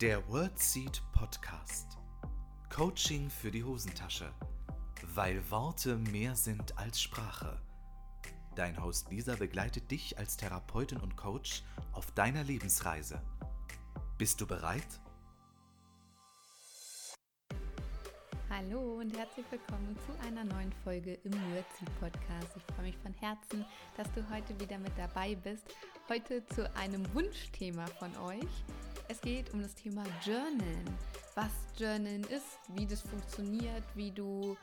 Der WordSeed Podcast. Coaching für die Hosentasche. Weil Worte mehr sind als Sprache. Dein Host Lisa begleitet dich als Therapeutin und Coach auf deiner Lebensreise. Bist du bereit? Hallo und herzlich willkommen zu einer neuen Folge im WordSeed Podcast. Ich freue mich von Herzen, dass du heute wieder mit dabei bist. Heute zu einem Wunschthema von euch. Es geht um das Thema Journalen. Was Journalen ist, wie das funktioniert, wie du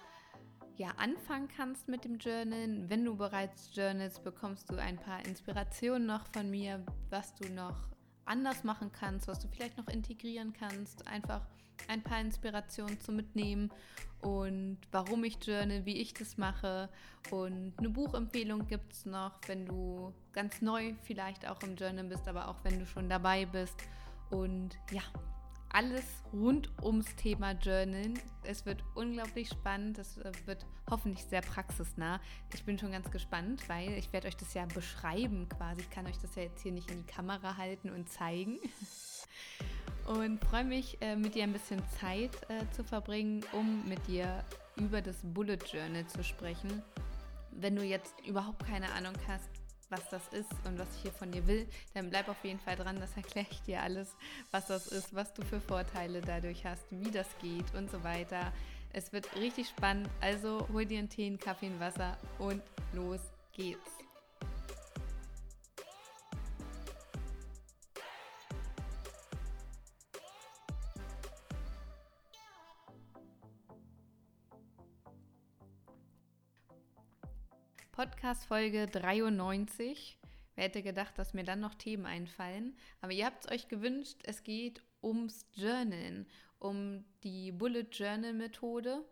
ja anfangen kannst mit dem Journalen. Wenn du bereits journalst, bekommst du ein paar Inspirationen noch von mir, was du noch anders machen kannst, was du vielleicht noch integrieren kannst. Einfach ein paar Inspirationen zu mitnehmen und warum ich journal, wie ich das mache. Und eine Buchempfehlung gibt es noch, wenn du ganz neu vielleicht auch im Journal bist, aber auch wenn du schon dabei bist. Und ja, alles rund ums Thema Journalen. Es wird unglaublich spannend. Es äh, wird hoffentlich sehr praxisnah. Ich bin schon ganz gespannt, weil ich werde euch das ja beschreiben quasi. Ich kann euch das ja jetzt hier nicht in die Kamera halten und zeigen. Und freue mich, äh, mit dir ein bisschen Zeit äh, zu verbringen, um mit dir über das Bullet Journal zu sprechen. Wenn du jetzt überhaupt keine Ahnung hast, was das ist und was ich hier von dir will, dann bleib auf jeden Fall dran, das erkläre ich dir alles, was das ist, was du für Vorteile dadurch hast, wie das geht und so weiter. Es wird richtig spannend, also hol dir einen Tee, einen Kaffee, ein Wasser und los geht's. Podcast Folge 93. Wer hätte gedacht, dass mir dann noch Themen einfallen? Aber ihr habt es euch gewünscht, es geht ums Journalen, um die Bullet Journal Methode.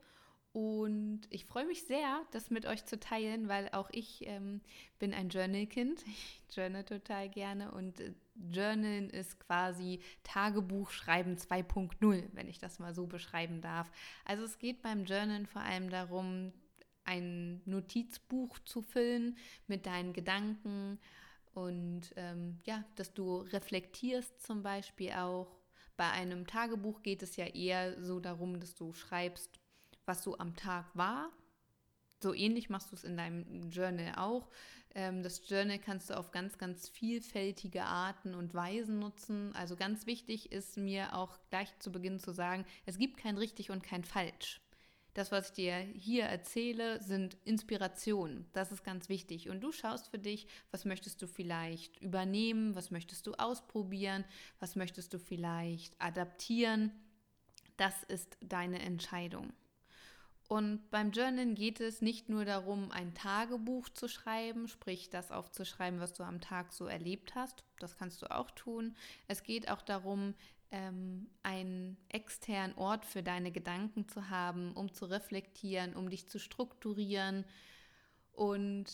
Und ich freue mich sehr, das mit euch zu teilen, weil auch ich ähm, bin ein Journal-Kind. Ich journal total gerne und äh, Journalen ist quasi Tagebuchschreiben 2.0, wenn ich das mal so beschreiben darf. Also es geht beim Journalen vor allem darum, ein Notizbuch zu füllen mit deinen Gedanken und ähm, ja, dass du reflektierst zum Beispiel auch. Bei einem Tagebuch geht es ja eher so darum, dass du schreibst, was so am Tag war. So ähnlich machst du es in deinem Journal auch. Ähm, das Journal kannst du auf ganz, ganz vielfältige Arten und Weisen nutzen. Also ganz wichtig ist mir auch gleich zu Beginn zu sagen, es gibt kein richtig und kein falsch. Das, was ich dir hier erzähle, sind Inspirationen. Das ist ganz wichtig. Und du schaust für dich, was möchtest du vielleicht übernehmen, was möchtest du ausprobieren, was möchtest du vielleicht adaptieren. Das ist deine Entscheidung. Und beim Journalen geht es nicht nur darum, ein Tagebuch zu schreiben, sprich das aufzuschreiben, was du am Tag so erlebt hast. Das kannst du auch tun. Es geht auch darum, ähm, einen externen Ort für deine Gedanken zu haben, um zu reflektieren, um dich zu strukturieren und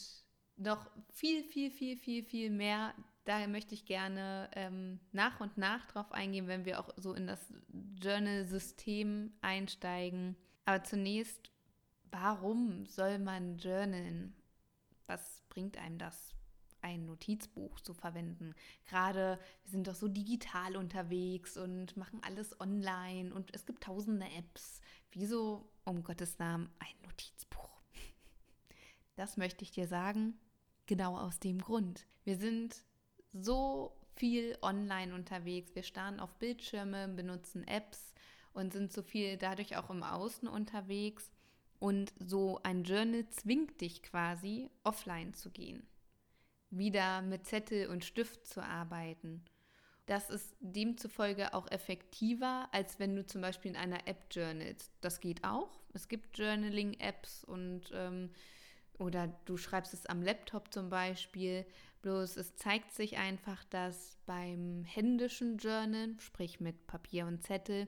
noch viel, viel, viel, viel, viel mehr. Daher möchte ich gerne ähm, nach und nach drauf eingehen, wenn wir auch so in das Journal-System einsteigen. Aber zunächst, warum soll man journalen? Was bringt einem das? Ein Notizbuch zu verwenden. Gerade wir sind doch so digital unterwegs und machen alles online und es gibt tausende Apps. Wieso um Gottes Namen ein Notizbuch? Das möchte ich dir sagen, genau aus dem Grund. Wir sind so viel online unterwegs. Wir starren auf Bildschirme, benutzen Apps und sind so viel dadurch auch im Außen unterwegs. Und so ein Journal zwingt dich quasi, offline zu gehen wieder mit Zettel und Stift zu arbeiten. Das ist demzufolge auch effektiver, als wenn du zum Beispiel in einer App journalst. Das geht auch. Es gibt Journaling-Apps und ähm, oder du schreibst es am Laptop zum Beispiel. Bloß es zeigt sich einfach, dass beim händischen Journal, sprich mit Papier und Zettel,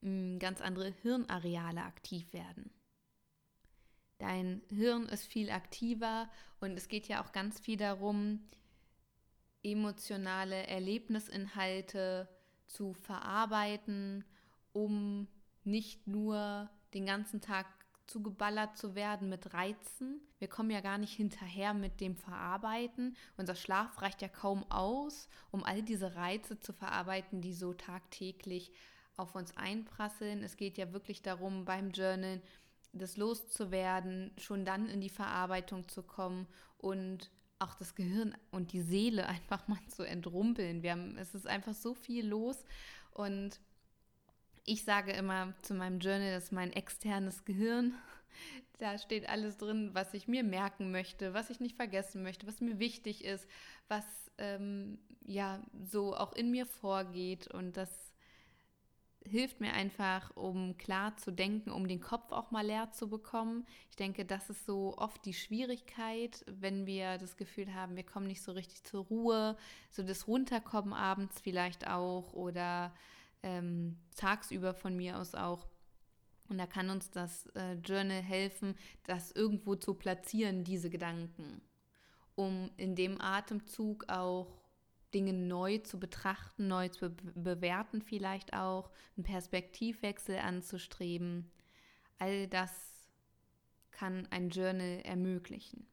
ganz andere Hirnareale aktiv werden. Dein Hirn ist viel aktiver und es geht ja auch ganz viel darum, emotionale Erlebnisinhalte zu verarbeiten, um nicht nur den ganzen Tag zugeballert zu werden mit Reizen. Wir kommen ja gar nicht hinterher mit dem Verarbeiten. Unser Schlaf reicht ja kaum aus, um all diese Reize zu verarbeiten, die so tagtäglich auf uns einprasseln. Es geht ja wirklich darum, beim Journal das loszuwerden, schon dann in die Verarbeitung zu kommen und auch das Gehirn und die Seele einfach mal zu entrumpeln. Wir haben, es ist einfach so viel los und ich sage immer zu meinem Journal, das ist mein externes Gehirn. Da steht alles drin, was ich mir merken möchte, was ich nicht vergessen möchte, was mir wichtig ist, was ähm, ja so auch in mir vorgeht. Und das hilft mir einfach, um klar zu denken, um den Kopf auch mal leer zu bekommen. Ich denke, das ist so oft die Schwierigkeit, wenn wir das Gefühl haben, wir kommen nicht so richtig zur Ruhe, so das Runterkommen abends vielleicht auch oder ähm, tagsüber von mir aus auch. Und da kann uns das äh, Journal helfen, das irgendwo zu platzieren, diese Gedanken, um in dem Atemzug auch Dinge neu zu betrachten, neu zu be bewerten vielleicht auch, einen Perspektivwechsel anzustreben. All das kann ein Journal ermöglichen.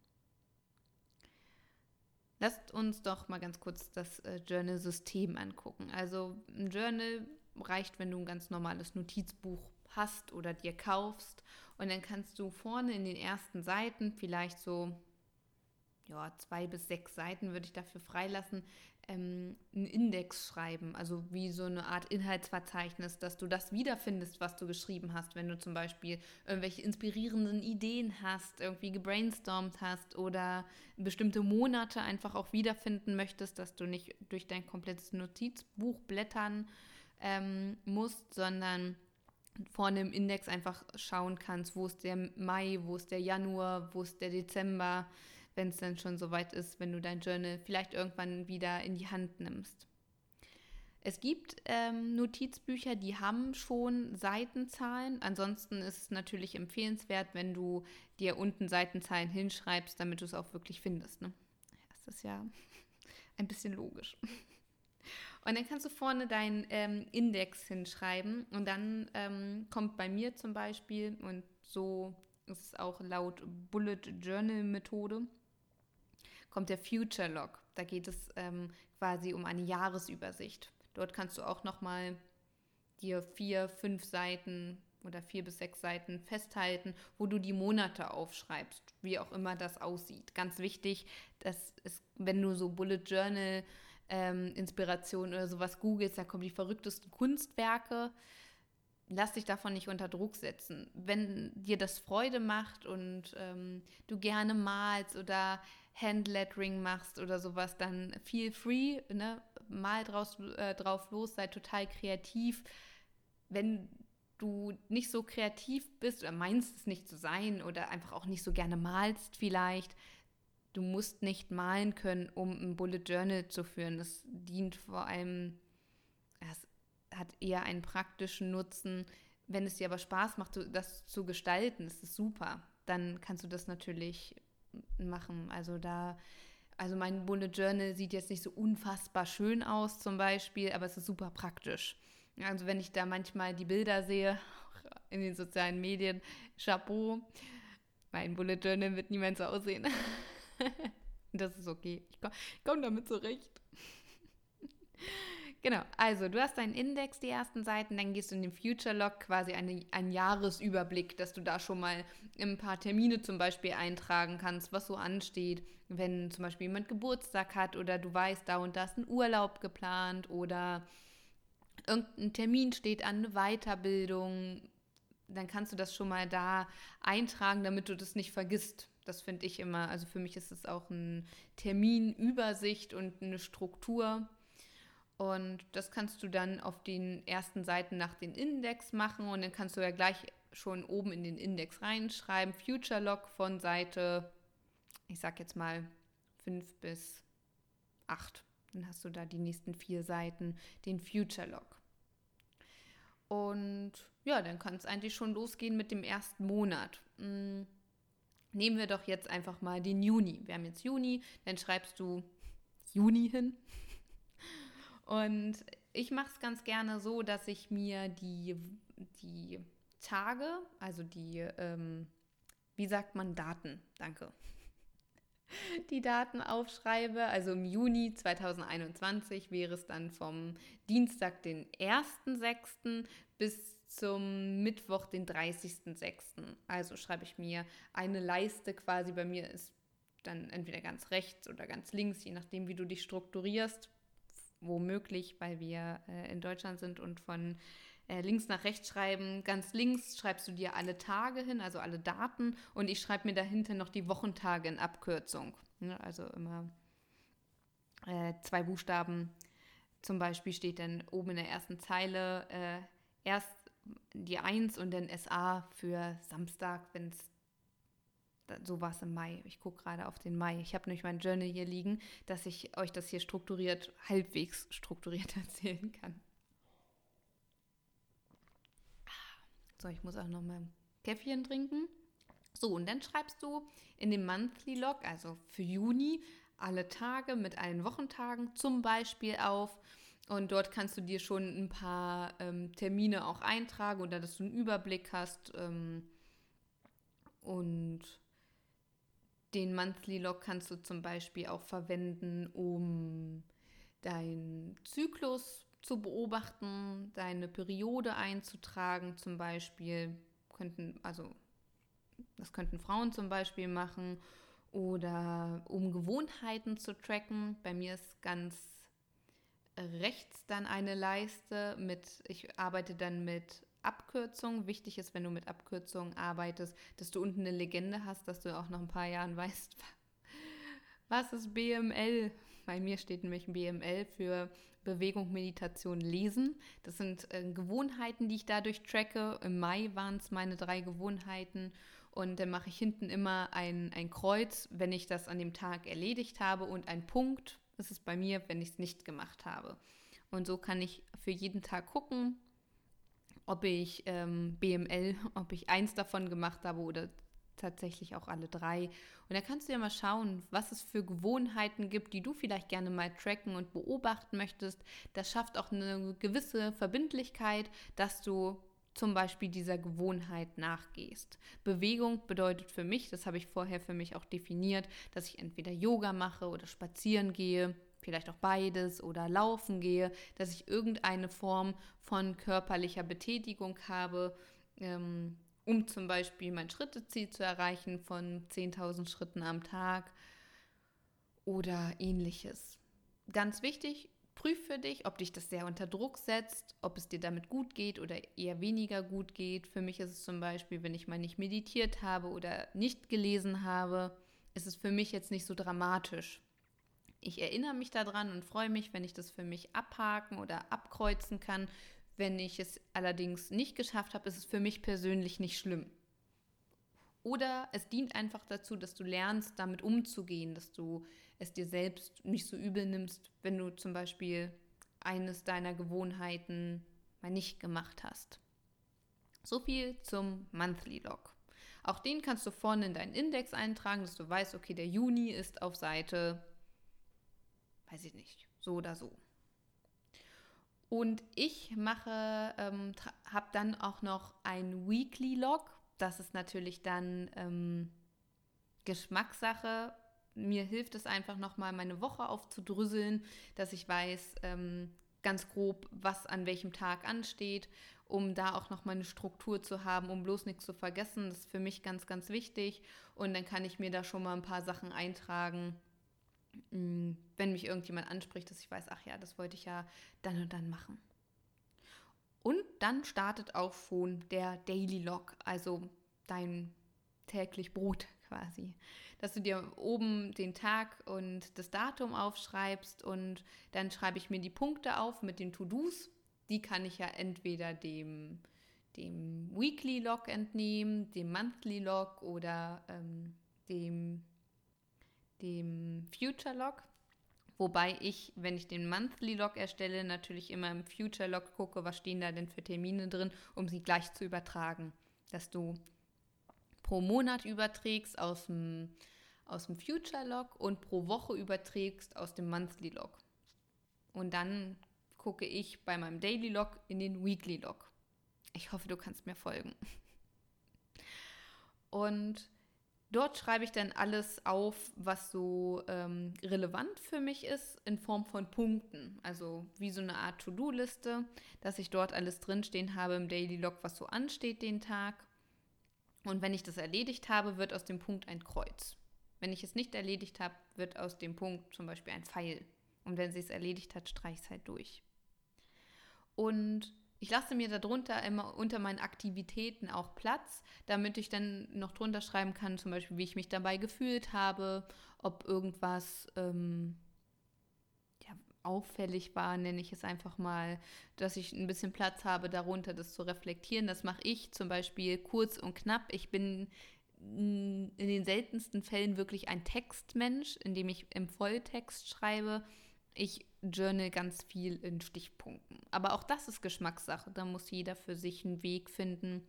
Lasst uns doch mal ganz kurz das äh, Journal-System angucken. Also ein Journal reicht, wenn du ein ganz normales Notizbuch hast oder dir kaufst. Und dann kannst du vorne in den ersten Seiten vielleicht so ja, zwei bis sechs Seiten würde ich dafür freilassen, ähm, einen Index schreiben, also wie so eine Art Inhaltsverzeichnis, dass du das wiederfindest, was du geschrieben hast, wenn du zum Beispiel irgendwelche inspirierenden Ideen hast, irgendwie gebrainstormt hast oder bestimmte Monate einfach auch wiederfinden möchtest, dass du nicht durch dein komplettes Notizbuch blättern ähm, musst, sondern vorne im Index einfach schauen kannst, wo ist der Mai, wo ist der Januar, wo ist der Dezember, wenn es dann schon soweit ist, wenn du dein Journal vielleicht irgendwann wieder in die Hand nimmst. Es gibt ähm, Notizbücher, die haben schon Seitenzahlen. Ansonsten ist es natürlich empfehlenswert, wenn du dir unten Seitenzahlen hinschreibst, damit du es auch wirklich findest. Ne? Das ist ja ein bisschen logisch. Und dann kannst du vorne deinen ähm, Index hinschreiben und dann ähm, kommt bei mir zum Beispiel, und so ist es auch laut Bullet Journal Methode, kommt der Future Log. Da geht es ähm, quasi um eine Jahresübersicht. Dort kannst du auch nochmal dir vier, fünf Seiten oder vier bis sechs Seiten festhalten, wo du die Monate aufschreibst, wie auch immer das aussieht. Ganz wichtig, dass es, wenn du so Bullet Journal ähm, Inspiration oder sowas googelst, da kommen die verrücktesten Kunstwerke. Lass dich davon nicht unter Druck setzen. Wenn dir das Freude macht und ähm, du gerne malst oder Handlettering machst oder sowas, dann feel free, ne? mal draus, äh, drauf los, sei total kreativ. Wenn du nicht so kreativ bist oder meinst es nicht zu sein oder einfach auch nicht so gerne malst vielleicht, du musst nicht malen können, um ein Bullet Journal zu führen. Das dient vor allem, es hat eher einen praktischen Nutzen. Wenn es dir aber Spaß macht, das zu gestalten, ist es super. Dann kannst du das natürlich machen. Also da, also mein Bullet Journal sieht jetzt nicht so unfassbar schön aus zum Beispiel, aber es ist super praktisch. Also wenn ich da manchmal die Bilder sehe in den sozialen Medien, Chapeau, mein Bullet Journal wird niemand so aussehen. das ist okay. Ich komme komm damit zurecht. Genau, also du hast deinen Index, die ersten Seiten, dann gehst du in den Future Log, quasi eine, einen Jahresüberblick, dass du da schon mal ein paar Termine zum Beispiel eintragen kannst, was so ansteht. Wenn zum Beispiel jemand Geburtstag hat oder du weißt, da und da ist ein Urlaub geplant oder irgendein Termin steht an, eine Weiterbildung, dann kannst du das schon mal da eintragen, damit du das nicht vergisst. Das finde ich immer, also für mich ist es auch eine Terminübersicht und eine Struktur und das kannst du dann auf den ersten Seiten nach den Index machen und dann kannst du ja gleich schon oben in den Index reinschreiben, Future Log von Seite, ich sag jetzt mal 5 bis 8. Dann hast du da die nächsten vier Seiten, den Future Log. Und ja, dann kann es eigentlich schon losgehen mit dem ersten Monat. Hm, nehmen wir doch jetzt einfach mal den Juni. Wir haben jetzt Juni, dann schreibst du Juni hin. Und ich mache es ganz gerne so, dass ich mir die, die Tage, also die, ähm, wie sagt man, Daten, danke, die Daten aufschreibe. Also im Juni 2021 wäre es dann vom Dienstag, den 1.6. bis zum Mittwoch, den 30.06. Also schreibe ich mir eine Leiste quasi. Bei mir ist dann entweder ganz rechts oder ganz links, je nachdem, wie du dich strukturierst. Womöglich, weil wir äh, in Deutschland sind und von äh, links nach rechts schreiben. Ganz links schreibst du dir alle Tage hin, also alle Daten. Und ich schreibe mir dahinter noch die Wochentage in Abkürzung. Ne? Also immer äh, zwei Buchstaben. Zum Beispiel steht dann oben in der ersten Zeile äh, erst die 1 und dann SA für Samstag, wenn es so war es im Mai. Ich gucke gerade auf den Mai. Ich habe nämlich mein Journal hier liegen, dass ich euch das hier strukturiert, halbwegs strukturiert erzählen kann. So, ich muss auch noch mal ein Käffchen trinken. So, und dann schreibst du in dem Monthly Log, also für Juni, alle Tage mit allen Wochentagen zum Beispiel auf und dort kannst du dir schon ein paar ähm, Termine auch eintragen oder dass du einen Überblick hast. Ähm, und den Monthly Log kannst du zum Beispiel auch verwenden, um deinen Zyklus zu beobachten, deine Periode einzutragen, zum Beispiel könnten, also das könnten Frauen zum Beispiel machen oder um Gewohnheiten zu tracken. Bei mir ist ganz rechts dann eine Leiste mit, ich arbeite dann mit Abkürzungen. Wichtig ist, wenn du mit Abkürzungen arbeitest, dass du unten eine Legende hast, dass du auch nach ein paar Jahren weißt, was ist BML? Bei mir steht nämlich BML für Bewegung, Meditation, Lesen. Das sind äh, Gewohnheiten, die ich dadurch tracke. Im Mai waren es meine drei Gewohnheiten. Und dann mache ich hinten immer ein, ein Kreuz, wenn ich das an dem Tag erledigt habe und ein Punkt, ist es bei mir, wenn ich es nicht gemacht habe. Und so kann ich für jeden Tag gucken, ob ich ähm, BML, ob ich eins davon gemacht habe oder tatsächlich auch alle drei. Und da kannst du ja mal schauen, was es für Gewohnheiten gibt, die du vielleicht gerne mal tracken und beobachten möchtest. Das schafft auch eine gewisse Verbindlichkeit, dass du zum Beispiel dieser Gewohnheit nachgehst. Bewegung bedeutet für mich, das habe ich vorher für mich auch definiert, dass ich entweder Yoga mache oder spazieren gehe, vielleicht auch beides oder laufen gehe, dass ich irgendeine Form von körperlicher Betätigung habe, ähm, um zum Beispiel mein Schritteziel zu erreichen von 10.000 Schritten am Tag oder ähnliches. Ganz wichtig, Prüf für dich, ob dich das sehr unter Druck setzt, ob es dir damit gut geht oder eher weniger gut geht. Für mich ist es zum Beispiel, wenn ich mal nicht meditiert habe oder nicht gelesen habe, ist es für mich jetzt nicht so dramatisch. Ich erinnere mich daran und freue mich, wenn ich das für mich abhaken oder abkreuzen kann. Wenn ich es allerdings nicht geschafft habe, ist es für mich persönlich nicht schlimm. Oder es dient einfach dazu, dass du lernst, damit umzugehen, dass du es dir selbst nicht so übel nimmst, wenn du zum Beispiel eines deiner Gewohnheiten mal nicht gemacht hast. So viel zum Monthly Log. Auch den kannst du vorne in deinen Index eintragen, dass du weißt, okay, der Juni ist auf Seite, weiß ich nicht, so oder so. Und ich mache, ähm, habe dann auch noch ein Weekly Log. Das ist natürlich dann ähm, Geschmackssache mir hilft es einfach nochmal, meine Woche aufzudrüsseln, dass ich weiß ähm, ganz grob, was an welchem Tag ansteht, um da auch nochmal eine Struktur zu haben, um bloß nichts zu vergessen. Das ist für mich ganz, ganz wichtig. Und dann kann ich mir da schon mal ein paar Sachen eintragen, wenn mich irgendjemand anspricht, dass ich weiß, ach ja, das wollte ich ja dann und dann machen. Und dann startet auch schon der Daily Log, also dein täglich Brot quasi dass du dir oben den Tag und das Datum aufschreibst und dann schreibe ich mir die Punkte auf mit den To-Dos. Die kann ich ja entweder dem, dem Weekly Log entnehmen, dem Monthly Log oder ähm, dem, dem Future Log. Wobei ich, wenn ich den Monthly Log erstelle, natürlich immer im Future Log gucke, was stehen da denn für Termine drin, um sie gleich zu übertragen. Dass du pro Monat überträgst aus dem, aus dem Future Log und pro Woche überträgst aus dem Monthly Log. Und dann gucke ich bei meinem Daily Log in den Weekly Log. Ich hoffe, du kannst mir folgen. Und dort schreibe ich dann alles auf, was so ähm, relevant für mich ist, in Form von Punkten. Also wie so eine Art To-Do-Liste, dass ich dort alles drinstehen habe im Daily Log, was so ansteht den Tag. Und wenn ich das erledigt habe, wird aus dem Punkt ein Kreuz. Wenn ich es nicht erledigt habe, wird aus dem Punkt zum Beispiel ein Pfeil. Und wenn sie es erledigt hat, streiche ich es halt durch. Und ich lasse mir darunter immer unter meinen Aktivitäten auch Platz, damit ich dann noch drunter schreiben kann, zum Beispiel, wie ich mich dabei gefühlt habe, ob irgendwas ähm, ja, auffällig war, nenne ich es einfach mal, dass ich ein bisschen Platz habe, darunter das zu reflektieren. Das mache ich zum Beispiel kurz und knapp. Ich bin in den seltensten Fällen wirklich ein Textmensch, indem ich im Volltext schreibe. Ich journal ganz viel in Stichpunkten. Aber auch das ist Geschmackssache. Da muss jeder für sich einen Weg finden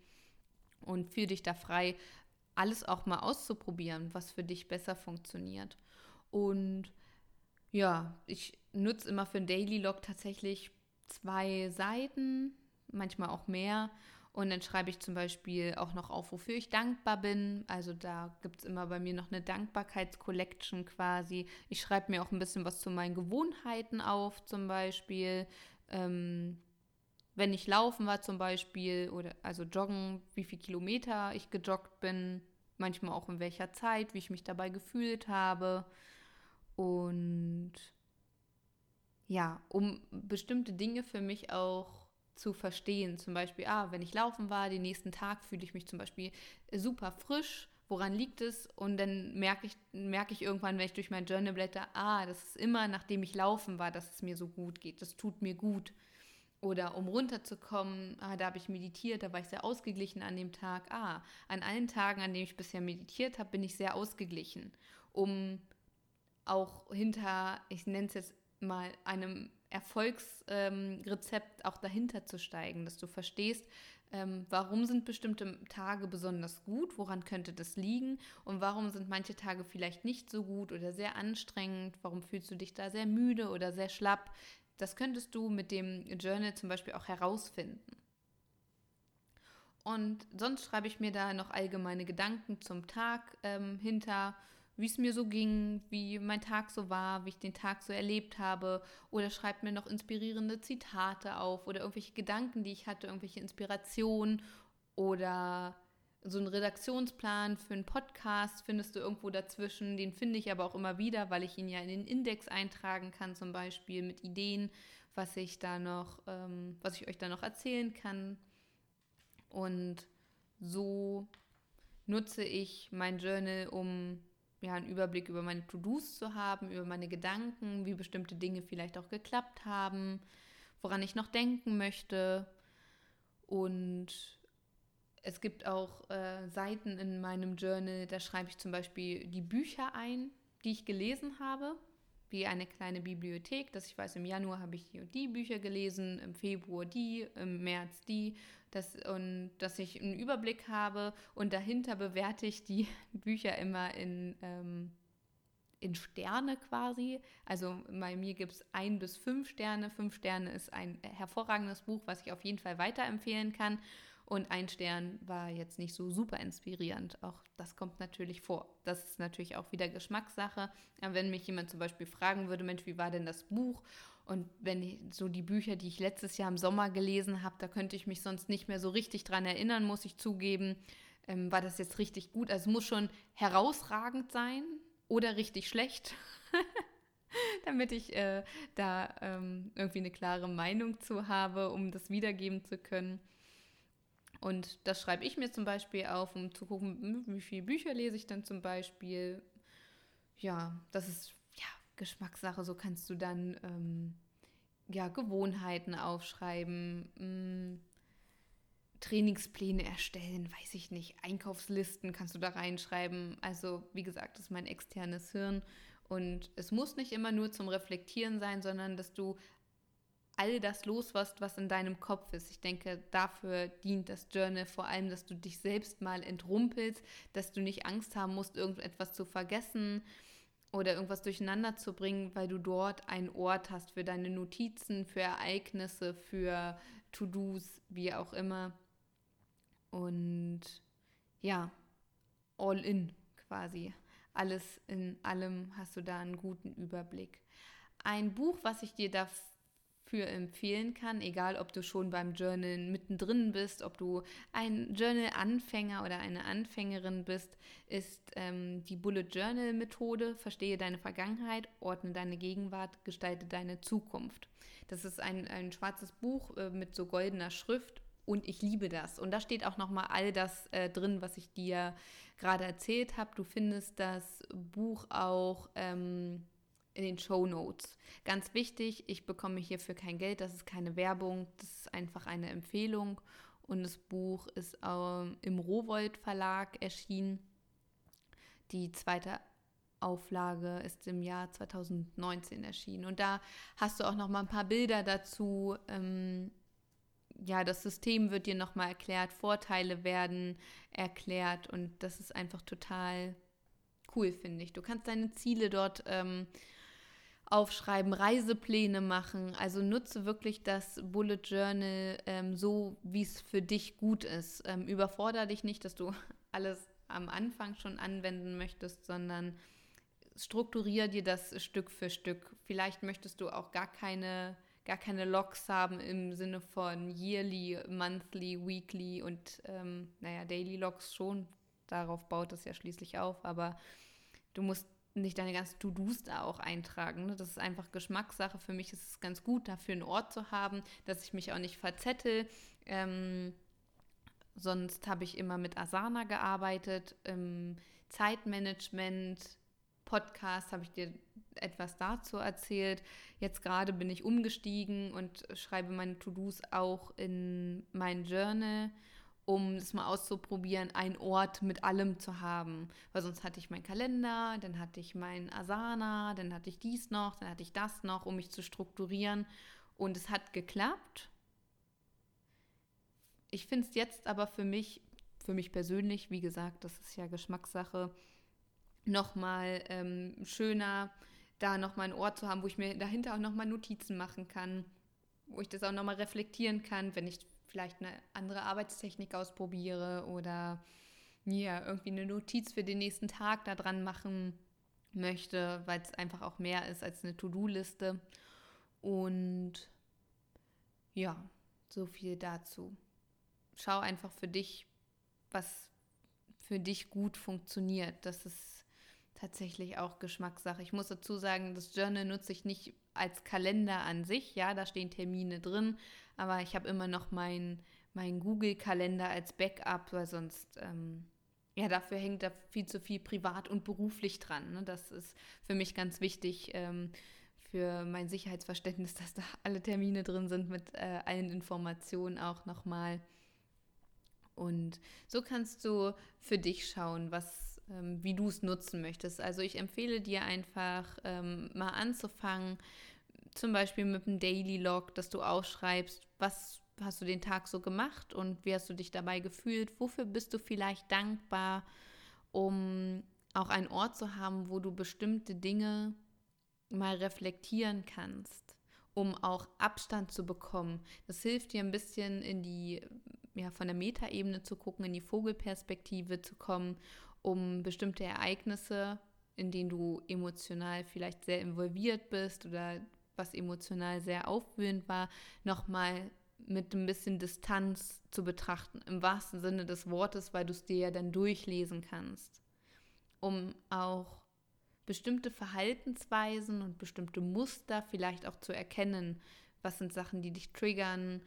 und fühl dich da frei, alles auch mal auszuprobieren, was für dich besser funktioniert. Und ja, ich nutze immer für ein Daily Log tatsächlich zwei Seiten, manchmal auch mehr. Und dann schreibe ich zum Beispiel auch noch auf, wofür ich dankbar bin. Also da gibt es immer bei mir noch eine Dankbarkeitscollection quasi. Ich schreibe mir auch ein bisschen was zu meinen Gewohnheiten auf, zum Beispiel. Ähm, wenn ich laufen war zum Beispiel oder also joggen, wie viele Kilometer ich gejoggt bin, manchmal auch in welcher Zeit, wie ich mich dabei gefühlt habe. Und ja, um bestimmte Dinge für mich auch zu verstehen. Zum Beispiel, ah, wenn ich laufen war, den nächsten Tag fühle ich mich zum Beispiel super frisch. Woran liegt es? Und dann merke ich, merke ich irgendwann, wenn ich durch mein Journal blätter, ah, das ist immer, nachdem ich laufen war, dass es mir so gut geht. Das tut mir gut. Oder um runterzukommen, ah, da habe ich meditiert, da war ich sehr ausgeglichen an dem Tag. Ah, an allen Tagen, an denen ich bisher meditiert habe, bin ich sehr ausgeglichen. Um auch hinter, ich nenne es jetzt mal, einem Erfolgsrezept ähm, auch dahinter zu steigen, dass du verstehst, ähm, warum sind bestimmte Tage besonders gut, woran könnte das liegen und warum sind manche Tage vielleicht nicht so gut oder sehr anstrengend, warum fühlst du dich da sehr müde oder sehr schlapp. Das könntest du mit dem Journal zum Beispiel auch herausfinden. Und sonst schreibe ich mir da noch allgemeine Gedanken zum Tag ähm, hinter wie es mir so ging, wie mein Tag so war, wie ich den Tag so erlebt habe. Oder schreibt mir noch inspirierende Zitate auf oder irgendwelche Gedanken, die ich hatte, irgendwelche Inspirationen oder so einen Redaktionsplan für einen Podcast findest du irgendwo dazwischen. Den finde ich aber auch immer wieder, weil ich ihn ja in den Index eintragen kann, zum Beispiel mit Ideen, was ich da noch, ähm, was ich euch da noch erzählen kann. Und so nutze ich mein Journal, um ja, einen Überblick über meine To-Dos zu haben, über meine Gedanken, wie bestimmte Dinge vielleicht auch geklappt haben, woran ich noch denken möchte. Und es gibt auch äh, Seiten in meinem Journal, da schreibe ich zum Beispiel die Bücher ein, die ich gelesen habe, wie eine kleine Bibliothek, dass ich weiß, im Januar habe ich die und die Bücher gelesen, im Februar die, im März die dass, und dass ich einen Überblick habe und dahinter bewerte ich die Bücher immer in, ähm, in Sterne quasi. Also bei mir gibt es ein bis fünf Sterne. Fünf Sterne ist ein hervorragendes Buch, was ich auf jeden Fall weiterempfehlen kann. Und ein Stern war jetzt nicht so super inspirierend. Auch das kommt natürlich vor. Das ist natürlich auch wieder Geschmackssache. Aber wenn mich jemand zum Beispiel fragen würde, Mensch, wie war denn das Buch? Und wenn ich so die Bücher, die ich letztes Jahr im Sommer gelesen habe, da könnte ich mich sonst nicht mehr so richtig dran erinnern, muss ich zugeben. Ähm, war das jetzt richtig gut? Also muss schon herausragend sein oder richtig schlecht, damit ich äh, da ähm, irgendwie eine klare Meinung zu habe, um das wiedergeben zu können. Und das schreibe ich mir zum Beispiel auf, um zu gucken, wie viele Bücher lese ich dann zum Beispiel. Ja, das ist Geschmackssache. So kannst du dann ähm, ja, Gewohnheiten aufschreiben, mh, Trainingspläne erstellen, weiß ich nicht, Einkaufslisten kannst du da reinschreiben. Also wie gesagt, das ist mein externes Hirn. Und es muss nicht immer nur zum Reflektieren sein, sondern dass du all das loswirst, was in deinem Kopf ist. Ich denke, dafür dient das Journal vor allem, dass du dich selbst mal entrumpelst, dass du nicht Angst haben musst, irgendetwas zu vergessen oder irgendwas durcheinander zu bringen, weil du dort einen Ort hast für deine Notizen, für Ereignisse, für To-Dos, wie auch immer. Und ja, all in quasi. Alles in allem hast du da einen guten Überblick. Ein Buch, was ich dir dafür empfehlen kann, egal ob du schon beim Journal mittendrin bist, ob du ein Journal-Anfänger oder eine Anfängerin bist, ist ähm, die Bullet Journal Methode. Verstehe deine Vergangenheit, ordne deine Gegenwart, gestalte deine Zukunft. Das ist ein, ein schwarzes Buch äh, mit so goldener Schrift und ich liebe das. Und da steht auch nochmal all das äh, drin, was ich dir gerade erzählt habe. Du findest das Buch auch ähm, in den Show Notes. Ganz wichtig, ich bekomme hierfür kein Geld, das ist keine Werbung, das ist einfach eine Empfehlung. Und das Buch ist ähm, im Rowold Verlag erschienen. Die zweite Auflage ist im Jahr 2019 erschienen. Und da hast du auch noch mal ein paar Bilder dazu. Ähm, ja, das System wird dir nochmal erklärt, Vorteile werden erklärt und das ist einfach total cool, finde ich. Du kannst deine Ziele dort ähm, aufschreiben, Reisepläne machen. Also nutze wirklich das Bullet Journal ähm, so, wie es für dich gut ist. Ähm, überfordere dich nicht, dass du alles am Anfang schon anwenden möchtest, sondern strukturiere dir das Stück für Stück. Vielleicht möchtest du auch gar keine gar keine Logs haben im Sinne von yearly, monthly, weekly und ähm, naja, daily Logs schon. Darauf baut es ja schließlich auf, aber du musst nicht deine ganzen To-Dos da auch eintragen. Ne? Das ist einfach Geschmackssache. Für mich ist es ganz gut, dafür einen Ort zu haben, dass ich mich auch nicht verzettel. Ähm, sonst habe ich immer mit Asana gearbeitet. Im Zeitmanagement, Podcast habe ich dir etwas dazu erzählt. Jetzt gerade bin ich umgestiegen und schreibe meine To-Dos auch in mein Journal, um das mal auszuprobieren, einen Ort mit allem zu haben. Weil sonst hatte ich meinen Kalender, dann hatte ich mein Asana, dann hatte ich dies noch, dann hatte ich das noch, um mich zu strukturieren. Und es hat geklappt. Ich finde es jetzt aber für mich, für mich persönlich, wie gesagt, das ist ja Geschmackssache, nochmal ähm, schöner, da nochmal einen Ort zu haben, wo ich mir dahinter auch nochmal Notizen machen kann, wo ich das auch nochmal reflektieren kann, wenn ich vielleicht eine andere Arbeitstechnik ausprobiere oder ja, irgendwie eine Notiz für den nächsten Tag da dran machen möchte, weil es einfach auch mehr ist als eine To-Do-Liste. Und ja, so viel dazu. Schau einfach für dich, was für dich gut funktioniert. Das ist tatsächlich auch Geschmackssache. Ich muss dazu sagen, das Journal nutze ich nicht als Kalender an sich. Ja, da stehen Termine drin, aber ich habe immer noch meinen mein Google-Kalender als Backup, weil sonst, ähm, ja, dafür hängt da viel zu viel privat und beruflich dran. Ne? Das ist für mich ganz wichtig. Ähm, für mein Sicherheitsverständnis, dass da alle Termine drin sind mit äh, allen Informationen auch nochmal. Und so kannst du für dich schauen, was ähm, wie du es nutzen möchtest. Also ich empfehle dir einfach ähm, mal anzufangen, zum Beispiel mit einem Daily Log, dass du aufschreibst, was hast du den Tag so gemacht und wie hast du dich dabei gefühlt, wofür bist du vielleicht dankbar, um auch einen Ort zu haben, wo du bestimmte Dinge mal reflektieren kannst, um auch Abstand zu bekommen. Das hilft dir ein bisschen in die, ja, von der Metaebene zu gucken, in die Vogelperspektive zu kommen um bestimmte Ereignisse, in denen du emotional vielleicht sehr involviert bist oder was emotional sehr aufwühlend war, nochmal mit ein bisschen Distanz zu betrachten, im wahrsten Sinne des Wortes, weil du es dir ja dann durchlesen kannst, um auch bestimmte Verhaltensweisen und bestimmte Muster vielleicht auch zu erkennen. Was sind Sachen, die dich triggern?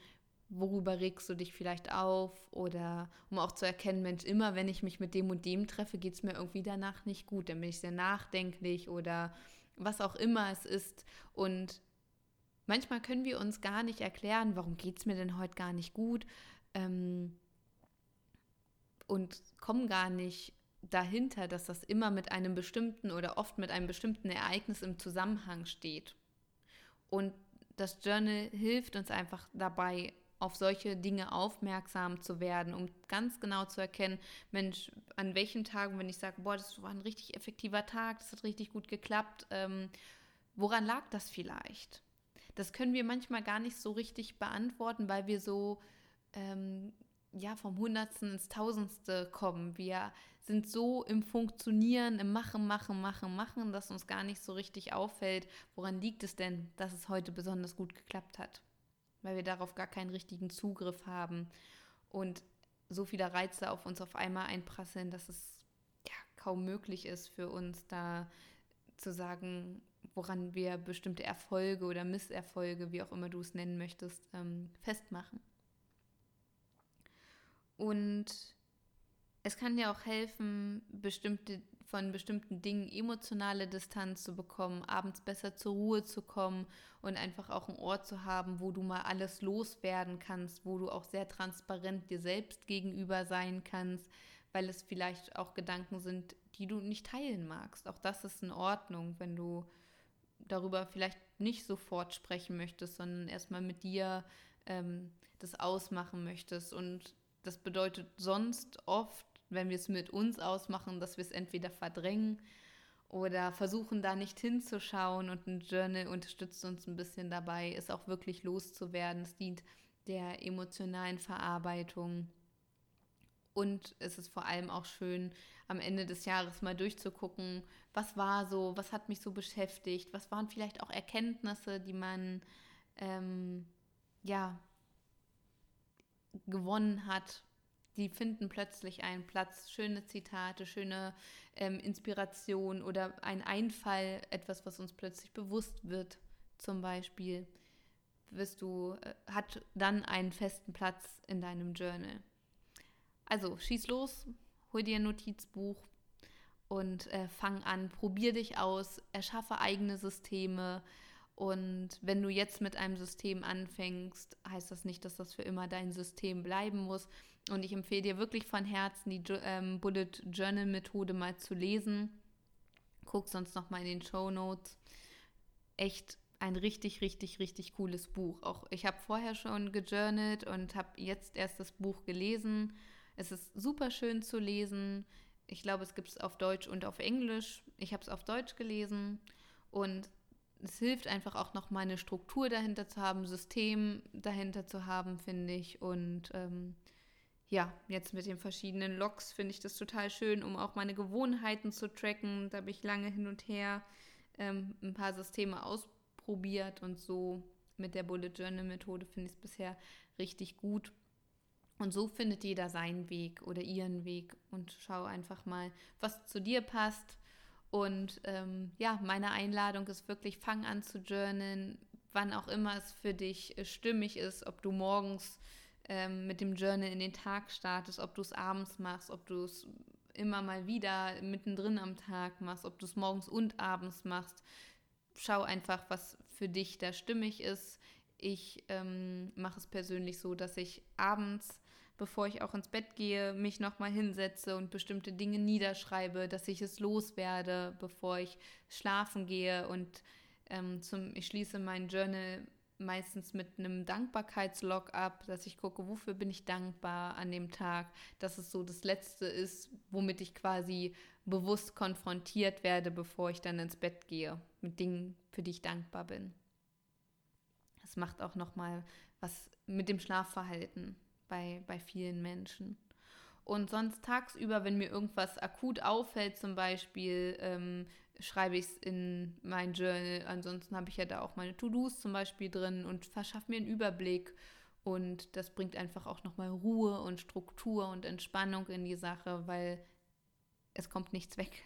Worüber regst du dich vielleicht auf oder um auch zu erkennen, Mensch, immer wenn ich mich mit dem und dem treffe, geht es mir irgendwie danach nicht gut, dann bin ich sehr nachdenklich oder was auch immer es ist. Und manchmal können wir uns gar nicht erklären, warum geht es mir denn heute gar nicht gut ähm, und kommen gar nicht dahinter, dass das immer mit einem bestimmten oder oft mit einem bestimmten Ereignis im Zusammenhang steht. Und das Journal hilft uns einfach dabei, auf solche Dinge aufmerksam zu werden, um ganz genau zu erkennen, Mensch, an welchen Tagen, wenn ich sage, boah, das war ein richtig effektiver Tag, das hat richtig gut geklappt, ähm, woran lag das vielleicht? Das können wir manchmal gar nicht so richtig beantworten, weil wir so ähm, ja, vom Hundertsten ins Tausendste kommen. Wir sind so im Funktionieren, im Machen, Machen, Machen, Machen, dass uns gar nicht so richtig auffällt, woran liegt es denn, dass es heute besonders gut geklappt hat. Weil wir darauf gar keinen richtigen Zugriff haben und so viele Reize auf uns auf einmal einprasseln, dass es ja kaum möglich ist für uns da zu sagen, woran wir bestimmte Erfolge oder Misserfolge, wie auch immer du es nennen möchtest, ähm, festmachen. Und es kann dir auch helfen, bestimmte, von bestimmten Dingen emotionale Distanz zu bekommen, abends besser zur Ruhe zu kommen und einfach auch einen Ort zu haben, wo du mal alles loswerden kannst, wo du auch sehr transparent dir selbst gegenüber sein kannst, weil es vielleicht auch Gedanken sind, die du nicht teilen magst. Auch das ist in Ordnung, wenn du darüber vielleicht nicht sofort sprechen möchtest, sondern erstmal mit dir ähm, das ausmachen möchtest und das bedeutet sonst oft, wenn wir es mit uns ausmachen, dass wir es entweder verdrängen oder versuchen da nicht hinzuschauen und ein Journal unterstützt uns ein bisschen dabei, es auch wirklich loszuwerden. Es dient der emotionalen Verarbeitung. Und es ist vor allem auch schön, am Ende des Jahres mal durchzugucken, was war so, was hat mich so beschäftigt, was waren vielleicht auch Erkenntnisse, die man ähm, ja gewonnen hat, die finden plötzlich einen Platz. Schöne Zitate, schöne ähm, Inspiration oder ein Einfall, etwas, was uns plötzlich bewusst wird, zum Beispiel, wirst du, äh, hat dann einen festen Platz in deinem Journal. Also schieß los, hol dir ein Notizbuch und äh, fang an, probier dich aus, erschaffe eigene Systeme, und wenn du jetzt mit einem System anfängst, heißt das nicht, dass das für immer dein System bleiben muss. Und ich empfehle dir wirklich von Herzen, die ähm, Bullet Journal Methode mal zu lesen. Guck sonst noch mal in den Show Notes. Echt ein richtig, richtig, richtig cooles Buch. Auch ich habe vorher schon gejournalt und habe jetzt erst das Buch gelesen. Es ist super schön zu lesen. Ich glaube, es gibt es auf Deutsch und auf Englisch. Ich habe es auf Deutsch gelesen und es hilft einfach auch noch mal eine Struktur dahinter zu haben, System dahinter zu haben, finde ich. Und ähm, ja, jetzt mit den verschiedenen Logs finde ich das total schön, um auch meine Gewohnheiten zu tracken. Da habe ich lange hin und her ähm, ein paar Systeme ausprobiert und so mit der Bullet Journal Methode finde ich es bisher richtig gut. Und so findet jeder seinen Weg oder ihren Weg und schau einfach mal, was zu dir passt und ähm, ja, meine Einladung ist wirklich, fang an zu journalen, wann auch immer es für dich äh, stimmig ist, ob du morgens ähm, mit dem Journal in den Tag startest, ob du es abends machst, ob du es immer mal wieder mittendrin am Tag machst, ob du es morgens und abends machst. Schau einfach, was für dich da stimmig ist. Ich ähm, mache es persönlich so, dass ich abends bevor ich auch ins Bett gehe, mich nochmal hinsetze und bestimmte Dinge niederschreibe, dass ich es loswerde, bevor ich schlafen gehe. Und ähm, zum, ich schließe mein Journal meistens mit einem Dankbarkeitslog ab, dass ich gucke, wofür bin ich dankbar an dem Tag, dass es so das Letzte ist, womit ich quasi bewusst konfrontiert werde, bevor ich dann ins Bett gehe, mit Dingen, für die ich dankbar bin. Das macht auch nochmal was mit dem Schlafverhalten bei, bei vielen Menschen. Und sonst tagsüber, wenn mir irgendwas akut auffällt, zum Beispiel, ähm, schreibe ich es in mein Journal. Ansonsten habe ich ja da auch meine To-Dos zum Beispiel drin und verschaffe mir einen Überblick. Und das bringt einfach auch nochmal Ruhe und Struktur und Entspannung in die Sache, weil es kommt nichts weg.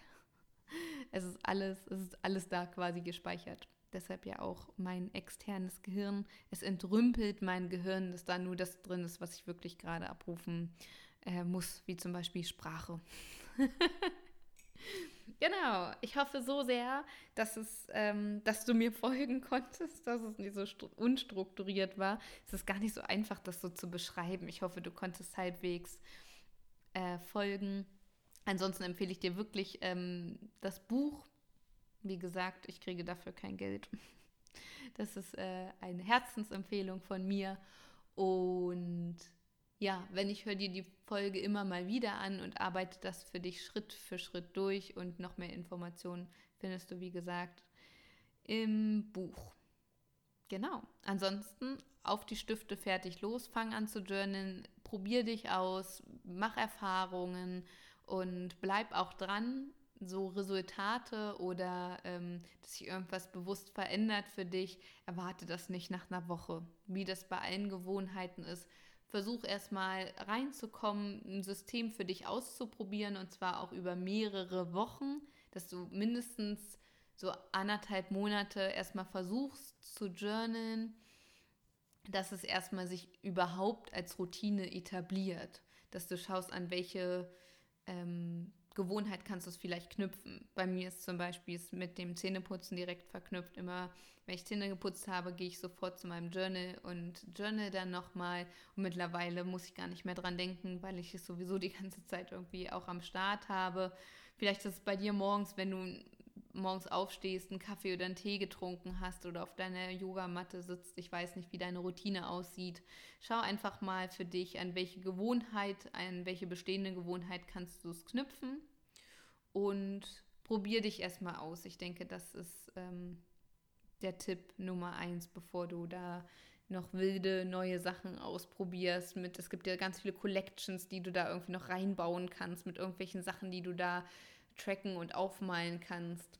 Es ist alles, es ist alles da quasi gespeichert deshalb ja auch mein externes Gehirn. Es entrümpelt mein Gehirn, dass da nur das drin ist, was ich wirklich gerade abrufen äh, muss, wie zum Beispiel Sprache. genau, ich hoffe so sehr, dass, es, ähm, dass du mir folgen konntest, dass es nicht so unstrukturiert war. Es ist gar nicht so einfach, das so zu beschreiben. Ich hoffe, du konntest halbwegs äh, folgen. Ansonsten empfehle ich dir wirklich ähm, das Buch wie gesagt, ich kriege dafür kein Geld. Das ist äh, eine Herzensempfehlung von mir. Und ja, wenn ich höre dir die Folge immer mal wieder an und arbeite das für dich Schritt für Schritt durch und noch mehr Informationen findest du, wie gesagt, im Buch. genau. Ansonsten auf die Stifte fertig los, fang an zu journalen, probier dich aus, mach Erfahrungen und bleib auch dran. So Resultate oder ähm, dass sich irgendwas bewusst verändert für dich, erwarte das nicht nach einer Woche. Wie das bei allen Gewohnheiten ist, versuch erstmal reinzukommen, ein System für dich auszuprobieren und zwar auch über mehrere Wochen, dass du mindestens so anderthalb Monate erstmal versuchst zu journalen, dass es erstmal sich überhaupt als Routine etabliert, dass du schaust, an welche ähm, Gewohnheit kannst du es vielleicht knüpfen. Bei mir ist zum Beispiel es mit dem Zähneputzen direkt verknüpft. Immer, wenn ich Zähne geputzt habe, gehe ich sofort zu meinem Journal und journal dann nochmal. Und mittlerweile muss ich gar nicht mehr dran denken, weil ich es sowieso die ganze Zeit irgendwie auch am Start habe. Vielleicht ist es bei dir morgens, wenn du morgens aufstehst, einen Kaffee oder einen Tee getrunken hast oder auf deiner Yogamatte sitzt. Ich weiß nicht, wie deine Routine aussieht. Schau einfach mal für dich, an welche Gewohnheit, an welche bestehende Gewohnheit kannst du es knüpfen und probier dich erstmal aus. Ich denke, das ist ähm, der Tipp Nummer eins, bevor du da noch wilde neue Sachen ausprobierst. Mit, es gibt ja ganz viele Collections, die du da irgendwie noch reinbauen kannst, mit irgendwelchen Sachen, die du da tracken und aufmalen kannst.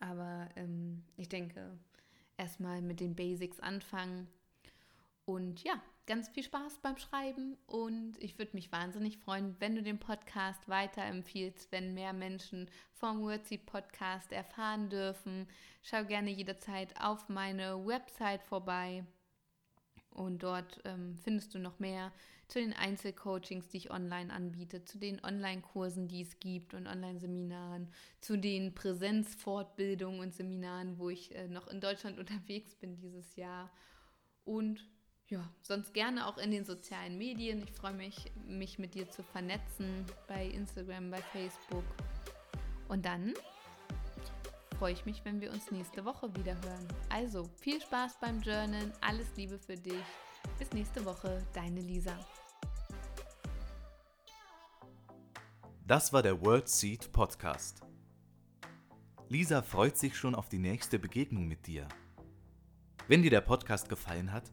Aber ähm, ich denke, erstmal mit den Basics anfangen. Und ja, ganz viel Spaß beim Schreiben. Und ich würde mich wahnsinnig freuen, wenn du den Podcast weiterempfiehlst, wenn mehr Menschen vom Wordseed Podcast erfahren dürfen. Schau gerne jederzeit auf meine Website vorbei. Und dort ähm, findest du noch mehr zu den Einzelcoachings, die ich online anbiete, zu den Online-Kursen, die es gibt und Online-Seminaren, zu den Präsenzfortbildungen und Seminaren, wo ich äh, noch in Deutschland unterwegs bin dieses Jahr. Und ja, sonst gerne auch in den sozialen Medien. Ich freue mich, mich mit dir zu vernetzen bei Instagram, bei Facebook. Und dann freue ich mich, wenn wir uns nächste Woche wieder hören. Also viel Spaß beim Journalen, alles Liebe für dich. Bis nächste Woche, deine Lisa. Das war der World Seed Podcast. Lisa freut sich schon auf die nächste Begegnung mit dir. Wenn dir der Podcast gefallen hat,